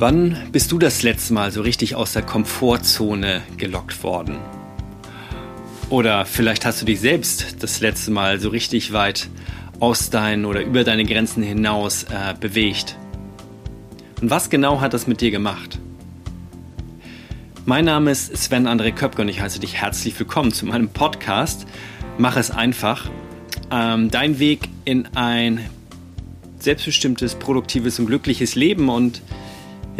Wann bist du das letzte Mal so richtig aus der Komfortzone gelockt worden? Oder vielleicht hast du dich selbst das letzte Mal so richtig weit aus deinen oder über deine Grenzen hinaus äh, bewegt. Und was genau hat das mit dir gemacht? Mein Name ist Sven André Köpke und ich heiße dich herzlich willkommen zu meinem Podcast Mach es einfach. Ähm, dein Weg in ein selbstbestimmtes, produktives und glückliches Leben und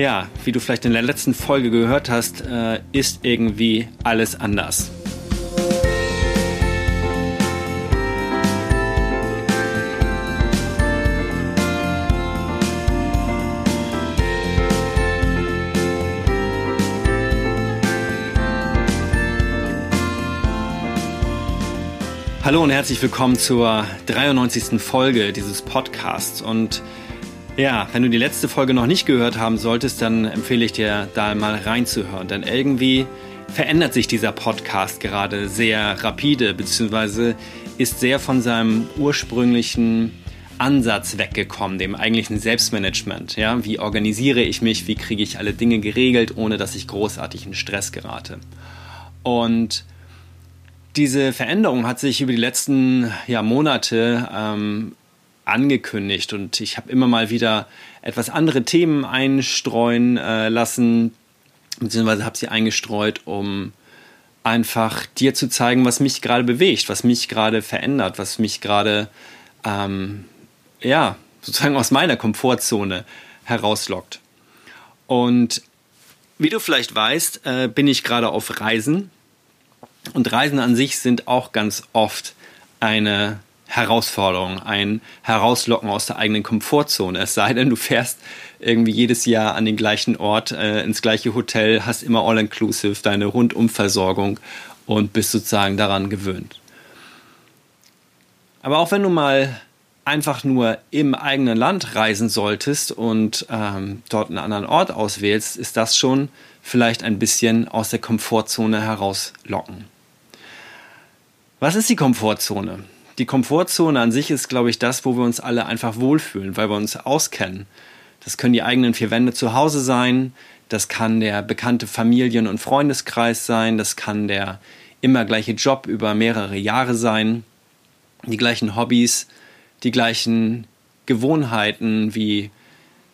ja, wie du vielleicht in der letzten Folge gehört hast, äh, ist irgendwie alles anders. Hallo und herzlich willkommen zur 93. Folge dieses Podcasts. Und ja, wenn du die letzte Folge noch nicht gehört haben solltest, dann empfehle ich dir da mal reinzuhören. Denn irgendwie verändert sich dieser Podcast gerade sehr rapide, beziehungsweise ist sehr von seinem ursprünglichen Ansatz weggekommen, dem eigentlichen Selbstmanagement. Ja, wie organisiere ich mich, wie kriege ich alle Dinge geregelt, ohne dass ich großartig in Stress gerate. Und diese Veränderung hat sich über die letzten ja, Monate ähm, angekündigt und ich habe immer mal wieder etwas andere Themen einstreuen äh, lassen, beziehungsweise habe sie eingestreut, um einfach dir zu zeigen, was mich gerade bewegt, was mich gerade verändert, was mich gerade, ähm, ja, sozusagen aus meiner Komfortzone herauslockt. Und wie du vielleicht weißt, äh, bin ich gerade auf Reisen. Und Reisen an sich sind auch ganz oft eine Herausforderung, ein Herauslocken aus der eigenen Komfortzone. Es sei denn, du fährst irgendwie jedes Jahr an den gleichen Ort, äh, ins gleiche Hotel, hast immer All-Inclusive, deine Rundumversorgung und bist sozusagen daran gewöhnt. Aber auch wenn du mal einfach nur im eigenen Land reisen solltest und ähm, dort einen anderen Ort auswählst, ist das schon vielleicht ein bisschen aus der Komfortzone herauslocken. Was ist die Komfortzone? Die Komfortzone an sich ist, glaube ich, das, wo wir uns alle einfach wohlfühlen, weil wir uns auskennen. Das können die eigenen vier Wände zu Hause sein, das kann der bekannte Familien- und Freundeskreis sein, das kann der immer gleiche Job über mehrere Jahre sein, die gleichen Hobbys, die gleichen Gewohnheiten wie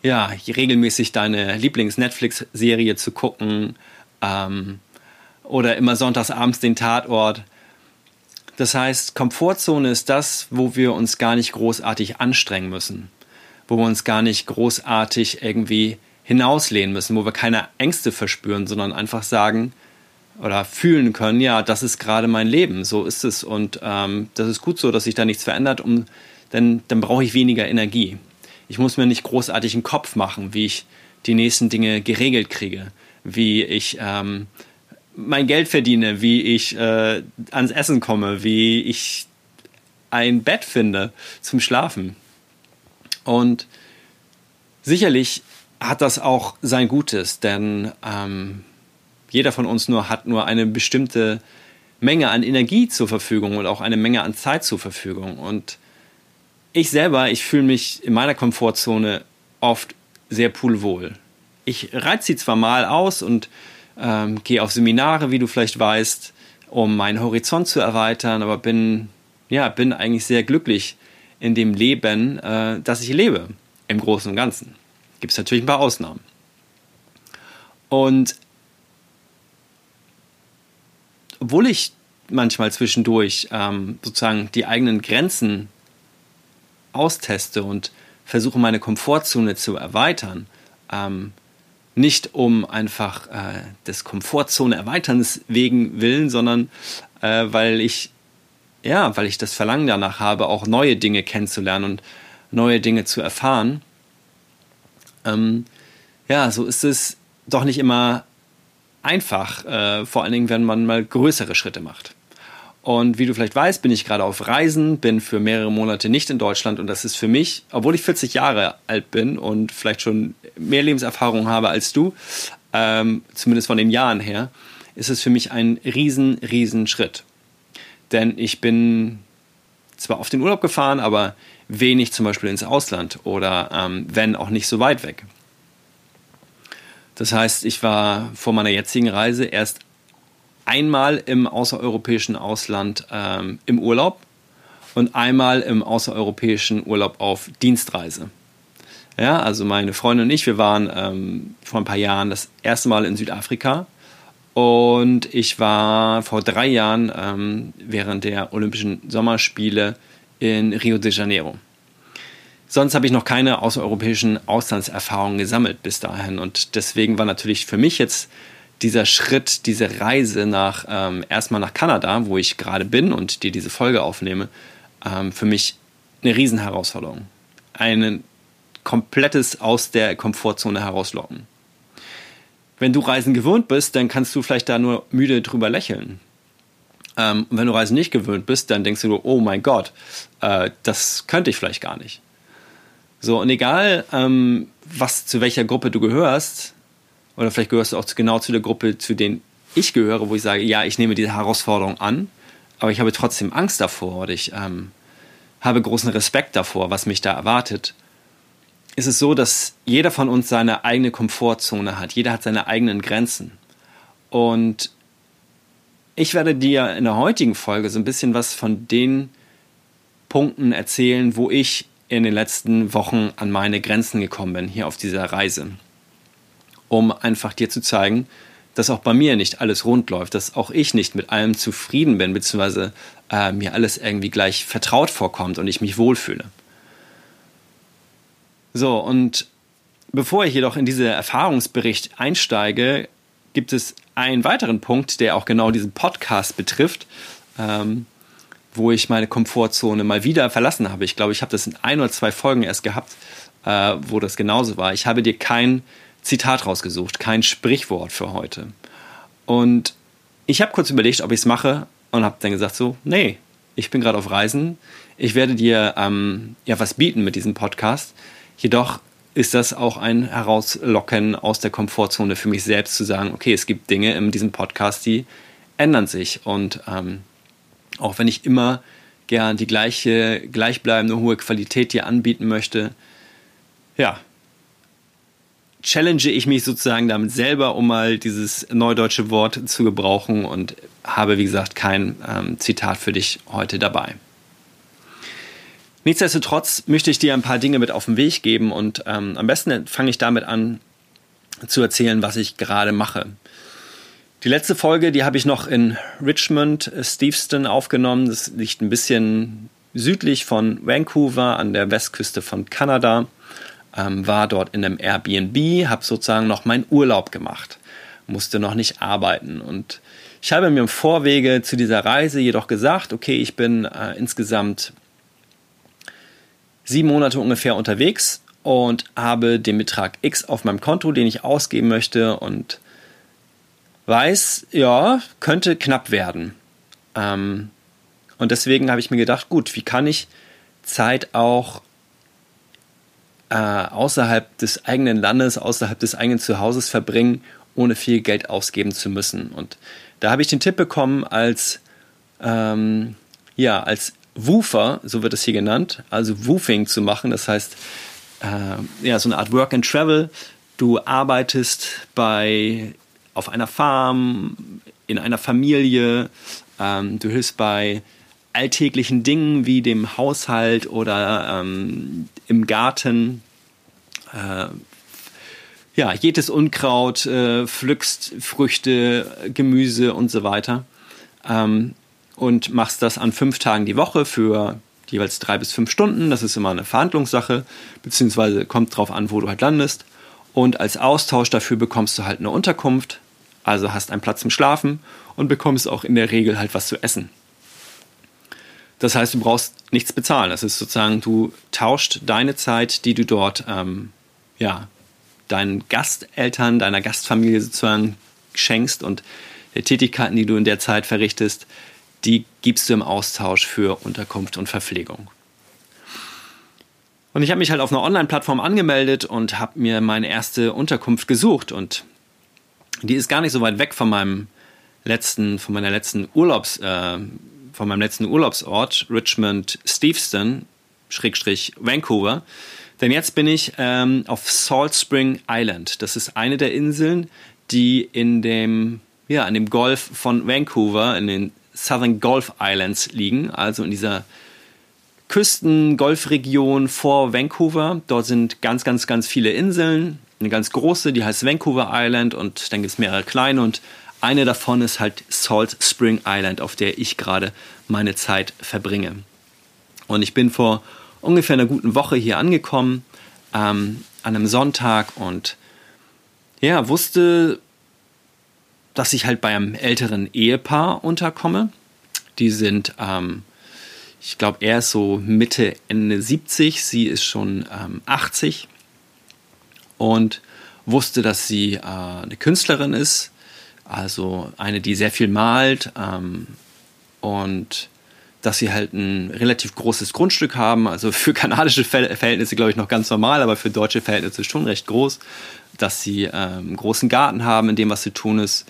ja, regelmäßig deine Lieblings-Netflix-Serie zu gucken ähm, oder immer sonntags abends den Tatort. Das heißt, Komfortzone ist das, wo wir uns gar nicht großartig anstrengen müssen, wo wir uns gar nicht großartig irgendwie hinauslehnen müssen, wo wir keine Ängste verspüren, sondern einfach sagen oder fühlen können, ja, das ist gerade mein Leben, so ist es. Und ähm, das ist gut so, dass sich da nichts verändert, um, denn dann brauche ich weniger Energie. Ich muss mir nicht großartig einen Kopf machen, wie ich die nächsten Dinge geregelt kriege, wie ich ähm, mein Geld verdiene, wie ich äh, ans Essen komme, wie ich ein Bett finde zum Schlafen. Und sicherlich hat das auch sein Gutes, denn ähm, jeder von uns nur hat nur eine bestimmte Menge an Energie zur Verfügung und auch eine Menge an Zeit zur Verfügung. Und ich selber, ich fühle mich in meiner Komfortzone oft sehr poolwohl. Ich reize sie zwar mal aus und ähm, gehe auf Seminare, wie du vielleicht weißt, um meinen Horizont zu erweitern, aber bin, ja, bin eigentlich sehr glücklich in dem Leben, äh, das ich lebe, im Großen und Ganzen. Gibt es natürlich ein paar Ausnahmen. Und obwohl ich manchmal zwischendurch ähm, sozusagen die eigenen Grenzen austeste und versuche, meine Komfortzone zu erweitern, ähm, nicht um einfach äh, des Komfortzone erweiterns wegen willen, sondern äh, weil ich ja, weil ich das Verlangen danach habe, auch neue Dinge kennenzulernen und neue Dinge zu erfahren. Ähm, ja, so ist es doch nicht immer einfach, äh, vor allen Dingen, wenn man mal größere Schritte macht. Und wie du vielleicht weißt, bin ich gerade auf Reisen, bin für mehrere Monate nicht in Deutschland und das ist für mich, obwohl ich 40 Jahre alt bin und vielleicht schon mehr Lebenserfahrung habe als du, ähm, zumindest von den Jahren her, ist es für mich ein riesen, riesen Schritt. Denn ich bin zwar auf den Urlaub gefahren, aber wenig zum Beispiel ins Ausland oder ähm, wenn auch nicht so weit weg. Das heißt, ich war vor meiner jetzigen Reise erst einmal im außereuropäischen Ausland ähm, im Urlaub und einmal im außereuropäischen Urlaub auf Dienstreise. Ja, also meine Freundin und ich, wir waren ähm, vor ein paar Jahren das erste Mal in Südafrika und ich war vor drei Jahren ähm, während der Olympischen Sommerspiele in Rio de Janeiro. Sonst habe ich noch keine außereuropäischen Auslandserfahrungen gesammelt bis dahin. Und deswegen war natürlich für mich jetzt dieser Schritt, diese Reise nach ähm, erstmal nach Kanada, wo ich gerade bin und dir diese Folge aufnehme, ähm, für mich eine Riesenherausforderung. Ein komplettes aus der Komfortzone herauslocken. Wenn du Reisen gewöhnt bist, dann kannst du vielleicht da nur müde drüber lächeln. Ähm, und wenn du Reisen nicht gewöhnt bist, dann denkst du, oh mein Gott, äh, das könnte ich vielleicht gar nicht. So, und egal, ähm, was zu welcher Gruppe du gehörst, oder vielleicht gehörst du auch genau zu der Gruppe, zu denen ich gehöre, wo ich sage, ja, ich nehme diese Herausforderung an, aber ich habe trotzdem Angst davor oder ich ähm, habe großen Respekt davor, was mich da erwartet. Ist es so, dass jeder von uns seine eigene Komfortzone hat. Jeder hat seine eigenen Grenzen. Und ich werde dir in der heutigen Folge so ein bisschen was von den Punkten erzählen, wo ich in den letzten Wochen an meine Grenzen gekommen bin, hier auf dieser Reise. Um einfach dir zu zeigen, dass auch bei mir nicht alles rund läuft, dass auch ich nicht mit allem zufrieden bin, beziehungsweise äh, mir alles irgendwie gleich vertraut vorkommt und ich mich wohlfühle. So, und bevor ich jedoch in diesen Erfahrungsbericht einsteige, gibt es einen weiteren Punkt, der auch genau diesen Podcast betrifft. Ähm, wo ich meine Komfortzone mal wieder verlassen habe. Ich glaube, ich habe das in ein oder zwei Folgen erst gehabt, äh, wo das genauso war. Ich habe dir kein Zitat rausgesucht, kein Sprichwort für heute. Und ich habe kurz überlegt, ob ich es mache und habe dann gesagt so, nee, ich bin gerade auf Reisen. Ich werde dir ähm, ja was bieten mit diesem Podcast. Jedoch ist das auch ein Herauslocken aus der Komfortzone für mich selbst zu sagen, okay, es gibt Dinge in diesem Podcast, die ändern sich und ähm, auch wenn ich immer gern die gleiche, gleichbleibende hohe Qualität dir anbieten möchte, ja, challenge ich mich sozusagen damit selber, um mal dieses neudeutsche Wort zu gebrauchen und habe, wie gesagt, kein ähm, Zitat für dich heute dabei. Nichtsdestotrotz möchte ich dir ein paar Dinge mit auf den Weg geben und ähm, am besten fange ich damit an zu erzählen, was ich gerade mache. Die letzte Folge, die habe ich noch in Richmond, äh, Steveston aufgenommen. Das liegt ein bisschen südlich von Vancouver an der Westküste von Kanada. Ähm, war dort in einem Airbnb, habe sozusagen noch meinen Urlaub gemacht, musste noch nicht arbeiten. Und ich habe mir im Vorwege zu dieser Reise jedoch gesagt, okay, ich bin äh, insgesamt sieben Monate ungefähr unterwegs und habe den Betrag X auf meinem Konto, den ich ausgeben möchte und weiß, ja, könnte knapp werden. Ähm, und deswegen habe ich mir gedacht, gut, wie kann ich Zeit auch äh, außerhalb des eigenen Landes, außerhalb des eigenen Zuhauses verbringen, ohne viel Geld ausgeben zu müssen. Und da habe ich den Tipp bekommen, als ähm, ja, als Woofer, so wird es hier genannt, also Woofing zu machen. Das heißt, äh, ja, so eine Art Work and Travel. Du arbeitest bei auf einer Farm, in einer Familie, ähm, du hilfst bei alltäglichen Dingen wie dem Haushalt oder ähm, im Garten. Äh, ja, jedes Unkraut, äh, pflückst Früchte, Gemüse und so weiter. Ähm, und machst das an fünf Tagen die Woche für jeweils drei bis fünf Stunden. Das ist immer eine Verhandlungssache, beziehungsweise kommt drauf an, wo du halt landest. Und als Austausch dafür bekommst du halt eine Unterkunft, also hast einen Platz zum Schlafen und bekommst auch in der Regel halt was zu essen. Das heißt, du brauchst nichts bezahlen. Das ist sozusagen, du tauscht deine Zeit, die du dort, ähm, ja, deinen Gasteltern, deiner Gastfamilie sozusagen schenkst und die Tätigkeiten, die du in der Zeit verrichtest, die gibst du im Austausch für Unterkunft und Verpflegung. Und ich habe mich halt auf einer Online-Plattform angemeldet und habe mir meine erste Unterkunft gesucht und die ist gar nicht so weit weg von meinem letzten, von meiner letzten Urlaubs, äh, von meinem letzten Urlaubsort, Richmond Steveston, Schrägstrich Vancouver. Denn jetzt bin ich ähm, auf Salt Spring Island. Das ist eine der Inseln, die in dem, ja, in dem Golf von Vancouver, in den Southern Gulf Islands liegen, also in dieser Küsten-Golfregion vor Vancouver. Dort sind ganz, ganz, ganz viele Inseln. Eine ganz große, die heißt Vancouver Island und dann gibt es mehrere kleine und eine davon ist halt Salt Spring Island, auf der ich gerade meine Zeit verbringe. Und ich bin vor ungefähr einer guten Woche hier angekommen, ähm, an einem Sonntag und ja, wusste, dass ich halt bei einem älteren Ehepaar unterkomme. Die sind, ähm, ich glaube, er ist so Mitte, Ende 70, sie ist schon ähm, 80 und wusste, dass sie äh, eine Künstlerin ist, also eine, die sehr viel malt ähm, und dass sie halt ein relativ großes Grundstück haben, also für kanadische Verhältnisse glaube ich noch ganz normal, aber für deutsche Verhältnisse schon recht groß, dass sie ähm, einen großen Garten haben in dem, was sie tun ist.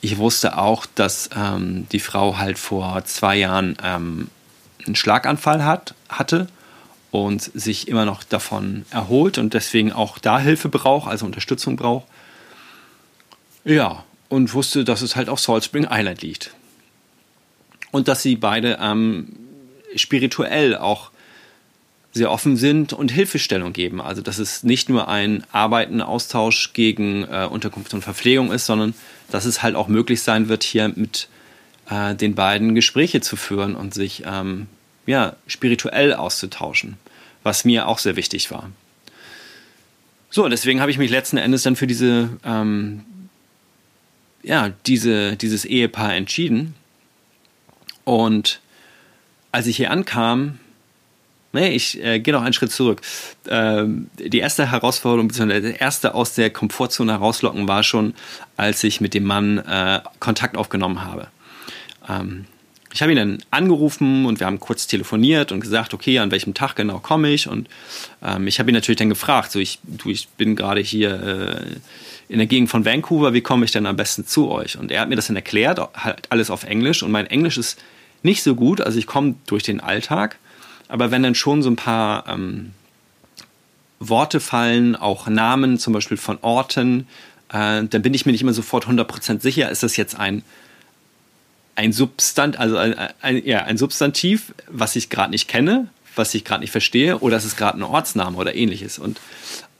Ich wusste auch, dass ähm, die Frau halt vor zwei Jahren ähm, einen Schlaganfall hat, hatte und sich immer noch davon erholt und deswegen auch da Hilfe braucht, also Unterstützung braucht. Ja, und wusste, dass es halt auf Salt Spring Island liegt und dass sie beide ähm, spirituell auch sehr offen sind und Hilfestellung geben. Also dass es nicht nur ein Arbeiten, Austausch gegen äh, Unterkunft und Verpflegung ist, sondern dass es halt auch möglich sein wird, hier mit äh, den beiden Gespräche zu führen und sich ähm, ja, spirituell auszutauschen, was mir auch sehr wichtig war. So, deswegen habe ich mich letzten Endes dann für diese, ähm, ja, diese, dieses Ehepaar entschieden und als ich hier ankam, nee, ich äh, gehe noch einen Schritt zurück. Ähm, die erste Herausforderung, beziehungsweise der erste aus der Komfortzone herauslocken war schon, als ich mit dem Mann äh, Kontakt aufgenommen habe. Ähm, ich habe ihn dann angerufen und wir haben kurz telefoniert und gesagt, okay, an welchem Tag genau komme ich? Und ähm, ich habe ihn natürlich dann gefragt, so ich, du, ich bin gerade hier äh, in der Gegend von Vancouver, wie komme ich denn am besten zu euch? Und er hat mir das dann erklärt, halt alles auf Englisch und mein Englisch ist nicht so gut. Also ich komme durch den Alltag, aber wenn dann schon so ein paar ähm, Worte fallen, auch Namen zum Beispiel von Orten, äh, dann bin ich mir nicht immer sofort 100% sicher, ist das jetzt ein, ein Substant, also ein, ein, ja, ein Substantiv, was ich gerade nicht kenne, was ich gerade nicht verstehe, oder ist es gerade ein Ortsname oder ähnliches. Und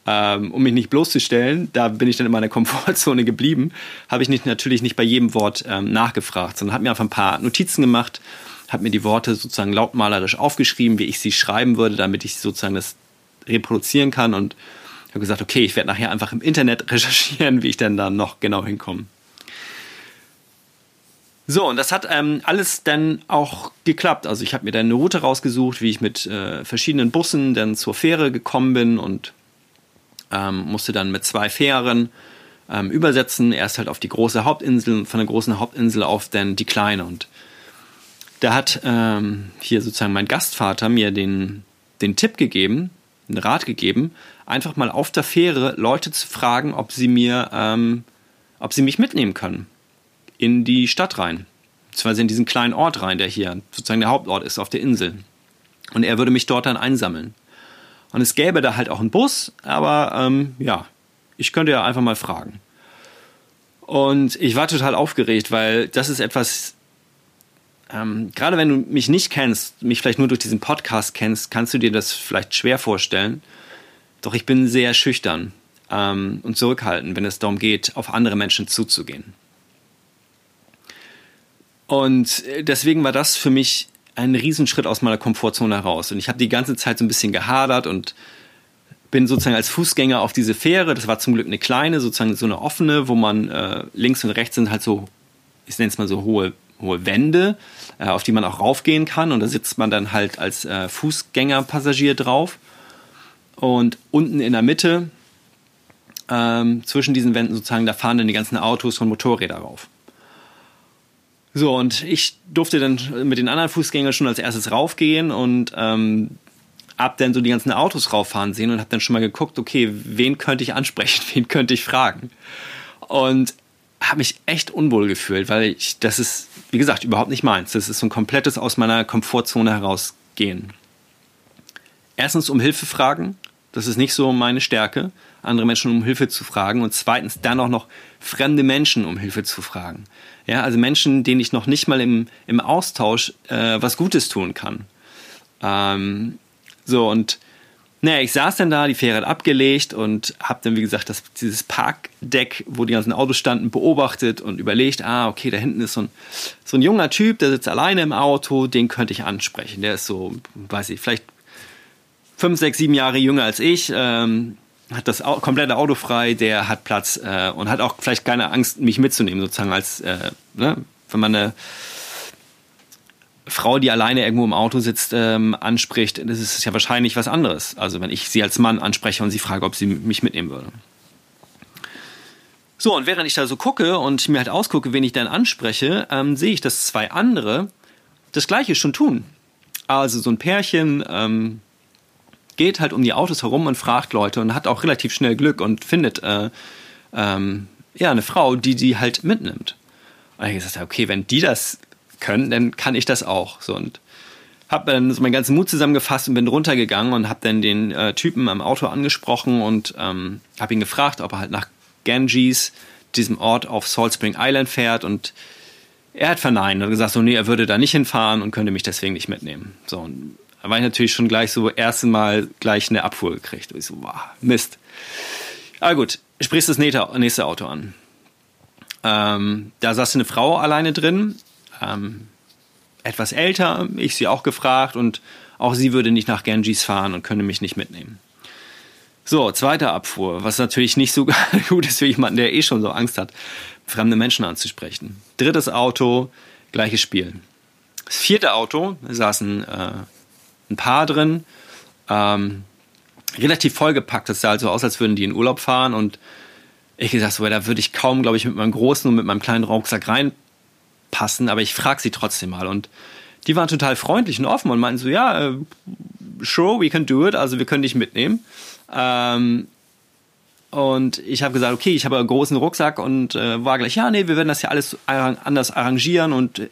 ähm, um mich nicht bloßzustellen, da bin ich dann in meiner Komfortzone geblieben, habe ich nicht, natürlich nicht bei jedem Wort ähm, nachgefragt, sondern habe mir einfach ein paar Notizen gemacht, habe mir die Worte sozusagen lautmalerisch aufgeschrieben, wie ich sie schreiben würde, damit ich sozusagen das reproduzieren kann und habe gesagt, okay, ich werde nachher einfach im Internet recherchieren, wie ich denn da noch genau hinkomme. So, und das hat ähm, alles dann auch geklappt. Also ich habe mir dann eine Route rausgesucht, wie ich mit äh, verschiedenen Bussen dann zur Fähre gekommen bin und ähm, musste dann mit zwei Fähren ähm, übersetzen. Erst halt auf die große Hauptinsel, von der großen Hauptinsel auf dann die kleine. Und da hat ähm, hier sozusagen mein Gastvater mir den, den Tipp gegeben, einen Rat gegeben, einfach mal auf der Fähre Leute zu fragen, ob sie mir, ähm, ob sie mich mitnehmen können in die Stadt rein. Beziehungsweise in diesen kleinen Ort rein, der hier sozusagen der Hauptort ist auf der Insel. Und er würde mich dort dann einsammeln. Und es gäbe da halt auch einen Bus, aber ähm, ja, ich könnte ja einfach mal fragen. Und ich war total aufgeregt, weil das ist etwas, ähm, gerade wenn du mich nicht kennst, mich vielleicht nur durch diesen Podcast kennst, kannst du dir das vielleicht schwer vorstellen. Doch ich bin sehr schüchtern ähm, und zurückhaltend, wenn es darum geht, auf andere Menschen zuzugehen. Und äh, deswegen war das für mich ein Riesenschritt aus meiner Komfortzone heraus. Und ich habe die ganze Zeit so ein bisschen gehadert und bin sozusagen als Fußgänger auf diese Fähre. Das war zum Glück eine kleine, sozusagen so eine offene, wo man äh, links und rechts sind halt so, ich nenne es mal so hohe, hohe Wände, äh, auf die man auch raufgehen kann. Und da sitzt man dann halt als äh, Fußgängerpassagier drauf. Und unten in der Mitte, ähm, zwischen diesen Wänden sozusagen, da fahren dann die ganzen Autos und Motorräder rauf. So, und ich durfte dann mit den anderen Fußgängern schon als erstes raufgehen und ähm, ab dann so die ganzen Autos rauffahren sehen und habe dann schon mal geguckt, okay, wen könnte ich ansprechen, wen könnte ich fragen. Und habe mich echt unwohl gefühlt, weil ich, das ist, wie gesagt, überhaupt nicht meins. Das ist so ein komplettes aus meiner Komfortzone herausgehen. Erstens um Hilfe fragen, Das ist nicht so meine Stärke, andere Menschen um Hilfe zu fragen. Und zweitens dann auch noch fremde Menschen um Hilfe zu fragen. Ja, also Menschen, denen ich noch nicht mal im, im Austausch äh, was Gutes tun kann. Ähm, so, und naja, ich saß dann da, die Fähre hat abgelegt und habe dann, wie gesagt, das, dieses Parkdeck, wo die ganzen Autos standen, beobachtet und überlegt, ah, okay, da hinten ist so ein, so ein junger Typ, der sitzt alleine im Auto, den könnte ich ansprechen. Der ist so, weiß ich, vielleicht fünf, sechs, sieben Jahre jünger als ich, ähm, hat das komplette Auto frei, der hat Platz äh, und hat auch vielleicht keine Angst, mich mitzunehmen, sozusagen, als, äh, ne, wenn man eine Frau, die alleine irgendwo im Auto sitzt, ähm, anspricht, das ist ja wahrscheinlich was anderes. Also wenn ich sie als Mann anspreche und sie frage, ob sie mich mitnehmen würde. So, und während ich da so gucke und mir halt ausgucke, wen ich dann anspreche, ähm, sehe ich, dass zwei andere das Gleiche schon tun. Also so ein Pärchen ähm, geht halt um die Autos herum und fragt Leute und hat auch relativ schnell Glück und findet äh, ähm, ja eine Frau, die die halt mitnimmt. Und ich gesagt, okay, wenn die das können, dann kann ich das auch. So und habe dann so meinen ganzen Mut zusammengefasst und bin runtergegangen und habe dann den äh, Typen am Auto angesprochen und ähm, habe ihn gefragt, ob er halt nach Ganges, diesem Ort auf Salt Spring Island fährt und er hat verneint und gesagt so, nee, er würde da nicht hinfahren und könnte mich deswegen nicht mitnehmen. So, und war ich natürlich schon gleich so erste Mal gleich eine Abfuhr gekriegt. Und ich so, wow, Mist. Aber gut, sprichst das nächste Auto an. Ähm, da saß eine Frau alleine drin ähm, etwas älter, ich sie auch gefragt und auch sie würde nicht nach Ganges fahren und könne mich nicht mitnehmen. So, zweite Abfuhr, was natürlich nicht so gut ist für jemanden, der eh schon so Angst hat, fremde Menschen anzusprechen. Drittes Auto, gleiches Spiel. Das vierte Auto, saßen äh, ein Paar drin, ähm, relativ vollgepackt. Das sah also aus, als würden die in Urlaub fahren und ich gesagt, so, da würde ich kaum, glaube ich, mit meinem großen und mit meinem kleinen Rucksack rein passen, aber ich frage sie trotzdem mal. Und die waren total freundlich und offen und meinten so, ja, äh, sure, we can do it, also wir können dich mitnehmen. Ähm, und ich habe gesagt, okay, ich habe einen großen Rucksack und äh, war gleich, ja, nee, wir werden das ja alles anders arrangieren und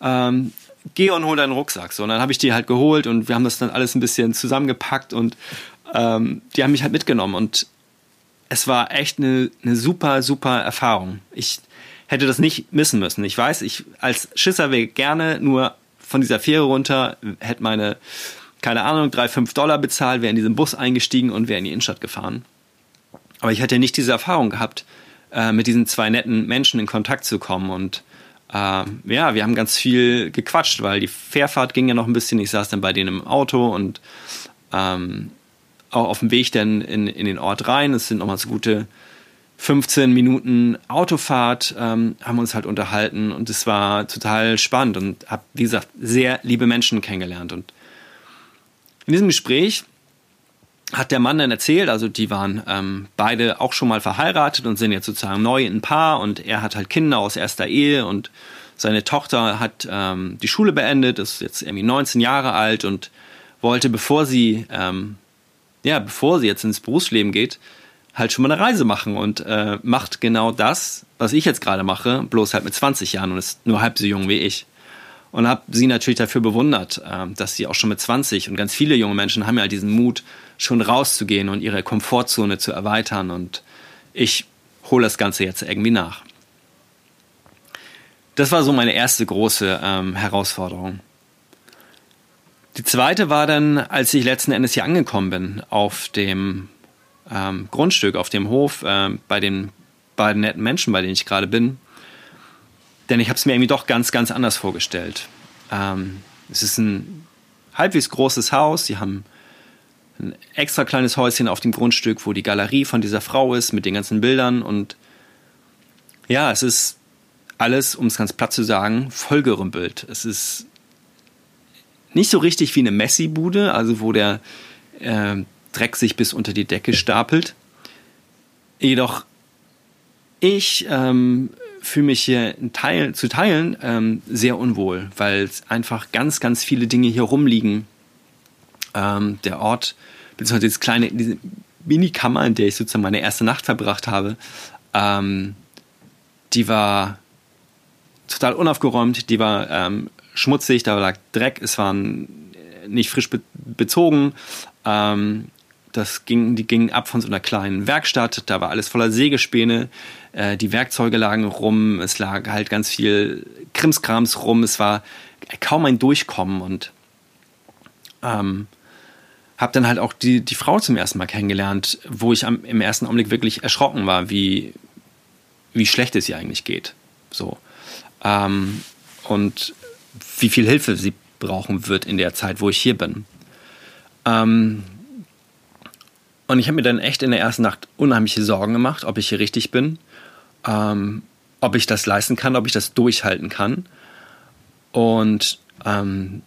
ähm, geh und hol deinen Rucksack. So, und dann habe ich die halt geholt und wir haben das dann alles ein bisschen zusammengepackt und ähm, die haben mich halt mitgenommen und es war echt eine, eine super, super Erfahrung. Ich hätte das nicht missen müssen. Ich weiß, ich als Schisser wäre gerne nur von dieser Fähre runter, hätte meine, keine Ahnung, drei, fünf Dollar bezahlt, wäre in diesen Bus eingestiegen und wäre in die Innenstadt gefahren. Aber ich hätte nicht diese Erfahrung gehabt, äh, mit diesen zwei netten Menschen in Kontakt zu kommen. Und äh, ja, wir haben ganz viel gequatscht, weil die Fährfahrt ging ja noch ein bisschen. Ich saß dann bei denen im Auto und ähm, auch auf dem Weg dann in, in den Ort rein. Es sind nochmal so gute 15 Minuten Autofahrt ähm, haben uns halt unterhalten und es war total spannend und habe, wie gesagt, sehr liebe Menschen kennengelernt. Und in diesem Gespräch hat der Mann dann erzählt, also die waren ähm, beide auch schon mal verheiratet und sind jetzt sozusagen neu in ein Paar und er hat halt Kinder aus erster Ehe und seine Tochter hat ähm, die Schule beendet, ist jetzt irgendwie 19 Jahre alt und wollte, bevor sie, ähm, ja, bevor sie jetzt ins Berufsleben geht, halt schon mal eine Reise machen und äh, macht genau das, was ich jetzt gerade mache, bloß halt mit 20 Jahren und ist nur halb so jung wie ich. Und habe sie natürlich dafür bewundert, äh, dass sie auch schon mit 20 und ganz viele junge Menschen haben ja diesen Mut, schon rauszugehen und ihre Komfortzone zu erweitern. Und ich hole das Ganze jetzt irgendwie nach. Das war so meine erste große ähm, Herausforderung. Die zweite war dann, als ich letzten Endes hier angekommen bin, auf dem ähm, Grundstück, auf dem Hof, äh, bei den beiden netten Menschen, bei denen ich gerade bin. Denn ich habe es mir irgendwie doch ganz, ganz anders vorgestellt. Ähm, es ist ein halbwegs großes Haus. Sie haben ein extra kleines Häuschen auf dem Grundstück, wo die Galerie von dieser Frau ist mit den ganzen Bildern. Und ja, es ist alles, um es ganz platt zu sagen, vollgerümpelt. Es ist nicht so richtig wie eine Messi-Bude, also wo der äh, Dreck sich bis unter die Decke stapelt. Jedoch ich ähm, fühle mich hier Teil, zu teilen ähm, sehr unwohl, weil einfach ganz, ganz viele Dinge hier rumliegen. Ähm, der Ort, beziehungsweise diese kleine, diese Minikammer, in der ich sozusagen meine erste Nacht verbracht habe, ähm, die war total unaufgeräumt, die war ähm, schmutzig, da lag Dreck, es war nicht frisch be bezogen. Ähm, das ging, die gingen ab von so einer kleinen Werkstatt, da war alles voller Sägespäne, äh, die Werkzeuge lagen rum, es lag halt ganz viel Krimskrams rum, es war kaum ein Durchkommen und ähm, habe dann halt auch die, die Frau zum ersten Mal kennengelernt, wo ich am, im ersten Augenblick wirklich erschrocken war, wie, wie schlecht es ihr eigentlich geht. So. Ähm, und wie viel Hilfe sie brauchen wird in der Zeit, wo ich hier bin. Ähm, und ich habe mir dann echt in der ersten Nacht unheimliche Sorgen gemacht, ob ich hier richtig bin, ähm, ob ich das leisten kann, ob ich das durchhalten kann. Und ähm,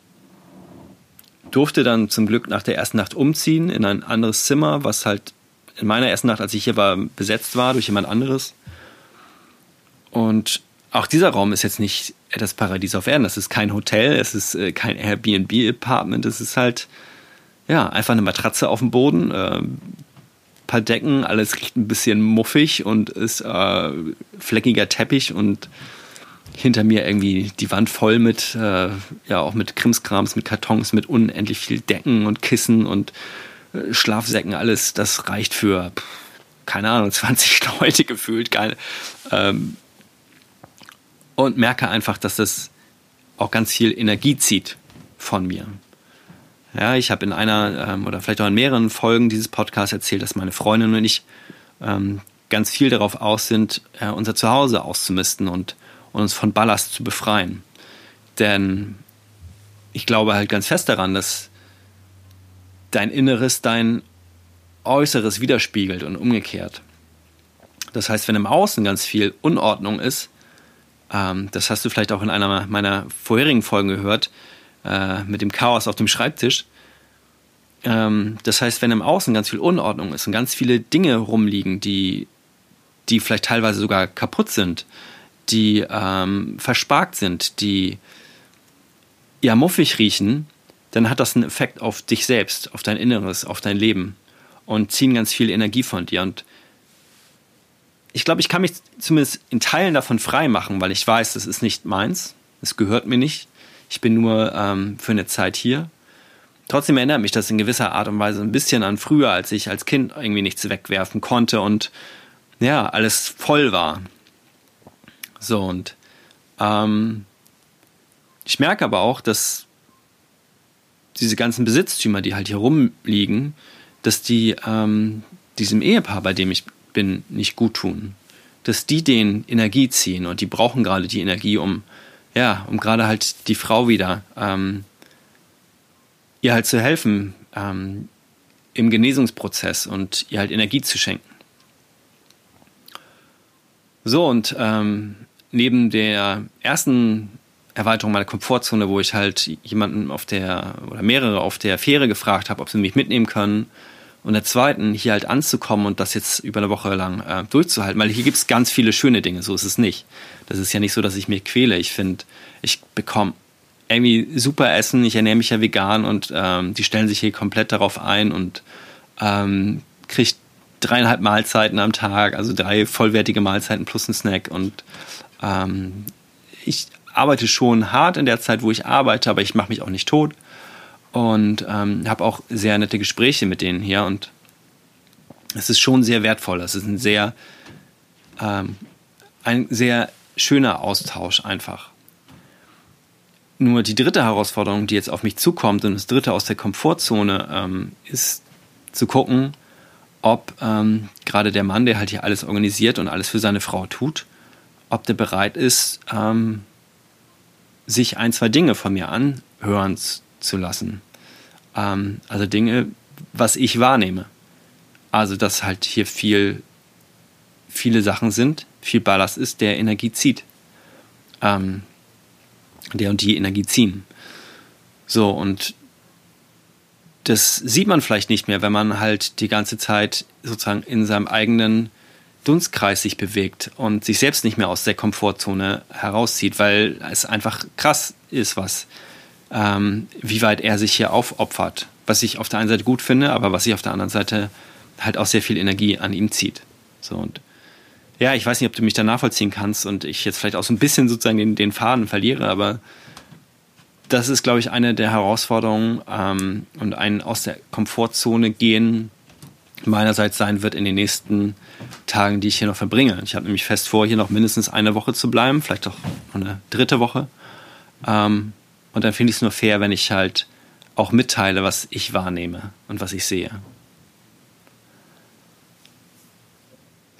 durfte dann zum Glück nach der ersten Nacht umziehen in ein anderes Zimmer, was halt in meiner ersten Nacht, als ich hier war, besetzt war durch jemand anderes. Und auch dieser Raum ist jetzt nicht das Paradies auf Erden. Das ist kein Hotel, es ist äh, kein Airbnb-Apartment, es ist halt ja einfach eine Matratze auf dem Boden, äh, paar Decken, alles riecht ein bisschen muffig und ist äh, fleckiger Teppich und hinter mir irgendwie die Wand voll mit, äh, ja, auch mit Krimskrams, mit Kartons, mit unendlich viel Decken und Kissen und äh, Schlafsäcken, alles, das reicht für, keine Ahnung, 20 Leute gefühlt, geil. Ähm, und merke einfach, dass das auch ganz viel Energie zieht von mir. Ja, ich habe in einer ähm, oder vielleicht auch in mehreren Folgen dieses Podcasts erzählt, dass meine Freundin und ich ähm, ganz viel darauf aus sind, äh, unser Zuhause auszumisten und und uns von Ballast zu befreien. Denn ich glaube halt ganz fest daran, dass dein Inneres dein Äußeres widerspiegelt und umgekehrt. Das heißt, wenn im Außen ganz viel Unordnung ist, ähm, das hast du vielleicht auch in einer meiner vorherigen Folgen gehört, äh, mit dem Chaos auf dem Schreibtisch. Ähm, das heißt, wenn im Außen ganz viel Unordnung ist und ganz viele Dinge rumliegen, die, die vielleicht teilweise sogar kaputt sind, die ähm, versparkt sind, die ja muffig riechen, dann hat das einen Effekt auf dich selbst, auf dein Inneres, auf dein Leben und ziehen ganz viel Energie von dir. Und ich glaube, ich kann mich zumindest in Teilen davon frei machen, weil ich weiß, das ist nicht meins, es gehört mir nicht. Ich bin nur ähm, für eine Zeit hier. Trotzdem erinnert mich das in gewisser Art und Weise ein bisschen an früher, als ich als Kind irgendwie nichts wegwerfen konnte und ja, alles voll war. So, und ähm, ich merke aber auch, dass diese ganzen Besitztümer, die halt hier rumliegen, dass die ähm, diesem Ehepaar, bei dem ich bin, nicht gut tun. Dass die den Energie ziehen und die brauchen gerade die Energie, um, ja, um gerade halt die Frau wieder ähm, ihr halt zu helfen ähm, im Genesungsprozess und ihr halt Energie zu schenken. So, und ähm, neben der ersten Erweiterung meiner Komfortzone, wo ich halt jemanden auf der oder mehrere auf der Fähre gefragt habe, ob sie mich mitnehmen können. Und der zweiten, hier halt anzukommen und das jetzt über eine Woche lang äh, durchzuhalten, weil hier gibt es ganz viele schöne Dinge, so ist es nicht. Das ist ja nicht so, dass ich mich quäle. Ich finde, ich bekomme irgendwie super Essen, ich ernähre mich ja vegan und ähm, die stellen sich hier komplett darauf ein und ähm, kriege dreieinhalb Mahlzeiten am Tag, also drei vollwertige Mahlzeiten plus ein Snack und ähm, ich arbeite schon hart in der Zeit, wo ich arbeite, aber ich mache mich auch nicht tot und ähm, habe auch sehr nette Gespräche mit denen hier und es ist schon sehr wertvoll. Es ist ein sehr, ähm, ein sehr schöner Austausch einfach. Nur die dritte Herausforderung, die jetzt auf mich zukommt und das dritte aus der Komfortzone, ähm, ist zu gucken, ob ähm, gerade der Mann, der halt hier alles organisiert und alles für seine Frau tut, ob der bereit ist, ähm, sich ein, zwei Dinge von mir anhören zu lassen. Ähm, also Dinge, was ich wahrnehme. Also, dass halt hier viel, viele Sachen sind, viel Ballast ist, der Energie zieht. Ähm, der und die Energie ziehen. So, und das sieht man vielleicht nicht mehr, wenn man halt die ganze Zeit sozusagen in seinem eigenen Dunstkreis sich bewegt und sich selbst nicht mehr aus der Komfortzone herauszieht, weil es einfach krass ist, was, ähm, wie weit er sich hier aufopfert. Was ich auf der einen Seite gut finde, aber was ich auf der anderen Seite halt auch sehr viel Energie an ihm zieht. So und ja, ich weiß nicht, ob du mich da nachvollziehen kannst und ich jetzt vielleicht auch so ein bisschen sozusagen den, den Faden verliere, aber das ist, glaube ich, eine der Herausforderungen ähm, und ein aus der Komfortzone gehen meinerseits sein wird in den nächsten Tagen, die ich hier noch verbringe. Ich habe nämlich fest vor, hier noch mindestens eine Woche zu bleiben, vielleicht auch eine dritte Woche. Ähm, und dann finde ich es nur fair, wenn ich halt auch mitteile, was ich wahrnehme und was ich sehe.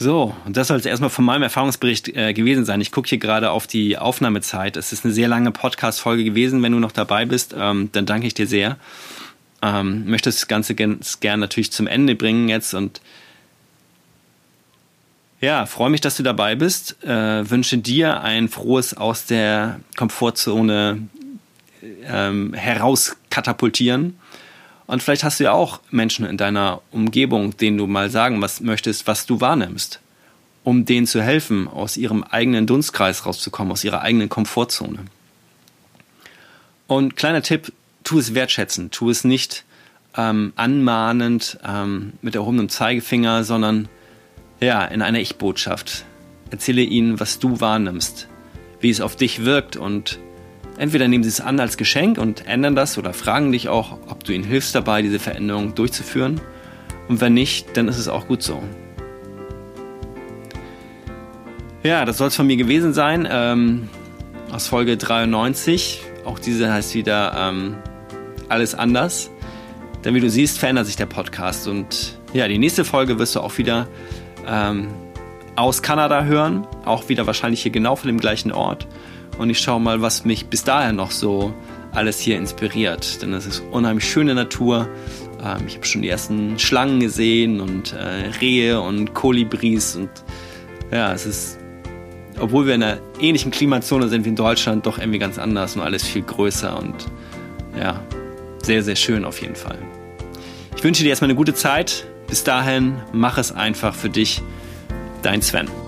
So, und das soll es erstmal von meinem Erfahrungsbericht äh, gewesen sein. Ich gucke hier gerade auf die Aufnahmezeit. Es ist eine sehr lange Podcast-Folge gewesen. Wenn du noch dabei bist, ähm, dann danke ich dir sehr. Ähm, möchte das Ganze ganz gern natürlich zum Ende bringen jetzt und ja, freue mich, dass du dabei bist. Äh, wünsche dir ein frohes aus der Komfortzone ähm, herauskatapultieren. Und vielleicht hast du ja auch Menschen in deiner Umgebung, denen du mal sagen was möchtest, was du wahrnimmst, um denen zu helfen, aus ihrem eigenen Dunstkreis rauszukommen, aus ihrer eigenen Komfortzone. Und kleiner Tipp, tu es wertschätzend, tu es nicht ähm, anmahnend ähm, mit erhobenem Zeigefinger, sondern ja, in einer Ich-Botschaft. Erzähle ihnen, was du wahrnimmst, wie es auf dich wirkt und Entweder nehmen sie es an als Geschenk und ändern das oder fragen dich auch, ob du ihnen hilfst dabei, diese Veränderung durchzuführen. Und wenn nicht, dann ist es auch gut so. Ja, das soll es von mir gewesen sein. Ähm, aus Folge 93. Auch diese heißt wieder ähm, Alles anders. Denn wie du siehst, verändert sich der Podcast. Und ja, die nächste Folge wirst du auch wieder ähm, aus Kanada hören. Auch wieder wahrscheinlich hier genau von dem gleichen Ort und ich schaue mal, was mich bis dahin noch so alles hier inspiriert. Denn es ist unheimlich schöne Natur. Ähm, ich habe schon die ersten Schlangen gesehen und äh, Rehe und Kolibris und ja, es ist, obwohl wir in einer ähnlichen Klimazone sind wie in Deutschland, doch irgendwie ganz anders und alles viel größer und ja, sehr, sehr schön auf jeden Fall. Ich wünsche dir erstmal eine gute Zeit. Bis dahin, mach es einfach für dich. Dein Sven.